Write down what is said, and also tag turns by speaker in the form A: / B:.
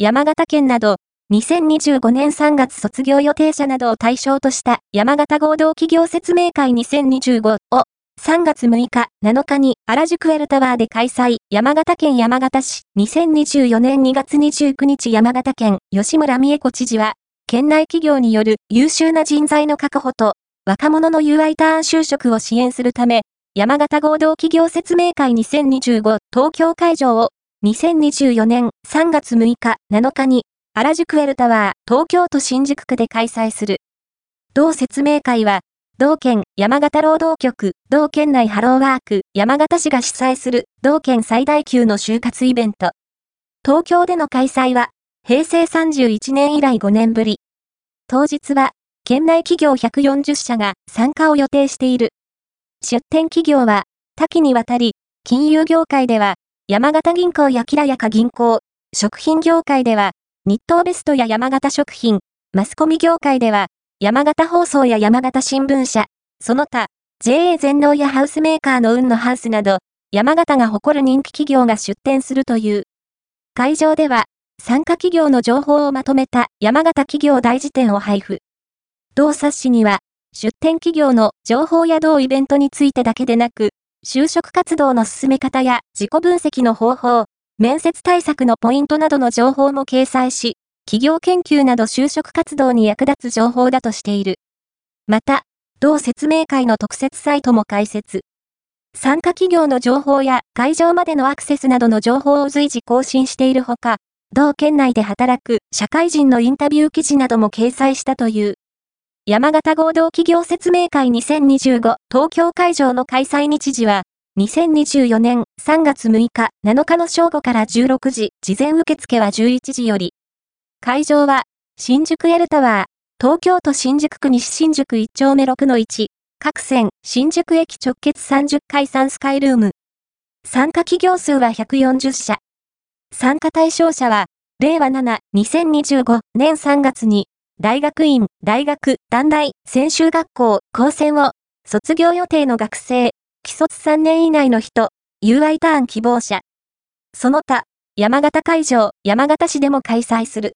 A: 山形県など、2025年3月卒業予定者などを対象とした山形合同企業説明会2025を3月6日、7日に原宿エルタワーで開催、山形県山形市、2024年2月29日山形県、吉村美恵子知事は、県内企業による優秀な人材の確保と、若者の UI ターン就職を支援するため、山形合同企業説明会2025東京会場を2024年3月6日、7日に原宿エルタワー東京都新宿区で開催する。同説明会は同県山形労働局、同県内ハローワーク、山形市が主催する同県最大級の就活イベント。東京での開催は、平成31年以来5年ぶり。当日は、県内企業140社が参加を予定している。出展企業は、多岐にわたり、金融業界では、山形銀行やきらやか銀行、食品業界では、日東ベストや山形食品、マスコミ業界では、山形放送や山形新聞社、その他、JA 全農やハウスメーカーの運のハウスなど、山形が誇る人気企業が出展するという。会場では、参加企業の情報をまとめた山形企業大辞典を配布。同冊子には、出展企業の情報や同イベントについてだけでなく、就職活動の進め方や自己分析の方法、面接対策のポイントなどの情報も掲載し、企業研究など就職活動に役立つ情報だとしている。また、同説明会の特設サイトも開設。参加企業の情報や会場までのアクセスなどの情報を随時更新しているほか、同県内で働く社会人のインタビュー記事なども掲載したという。山形合同企業説明会2025東京会場の開催日時は、2024年3月6日7日の正午から16時、事前受付は11時より。会場は、新宿エルタワー、東京都新宿区西新宿1丁目6の1、各線、新宿駅直結30階3スカイルーム。参加企業数は140社。参加対象者は、令和7、2025年3月に、大学院、大学、短大、専修学校、高専を、卒業予定の学生、既卒3年以内の人、UI ターン希望者。その他、山形会場、山形市でも開催する。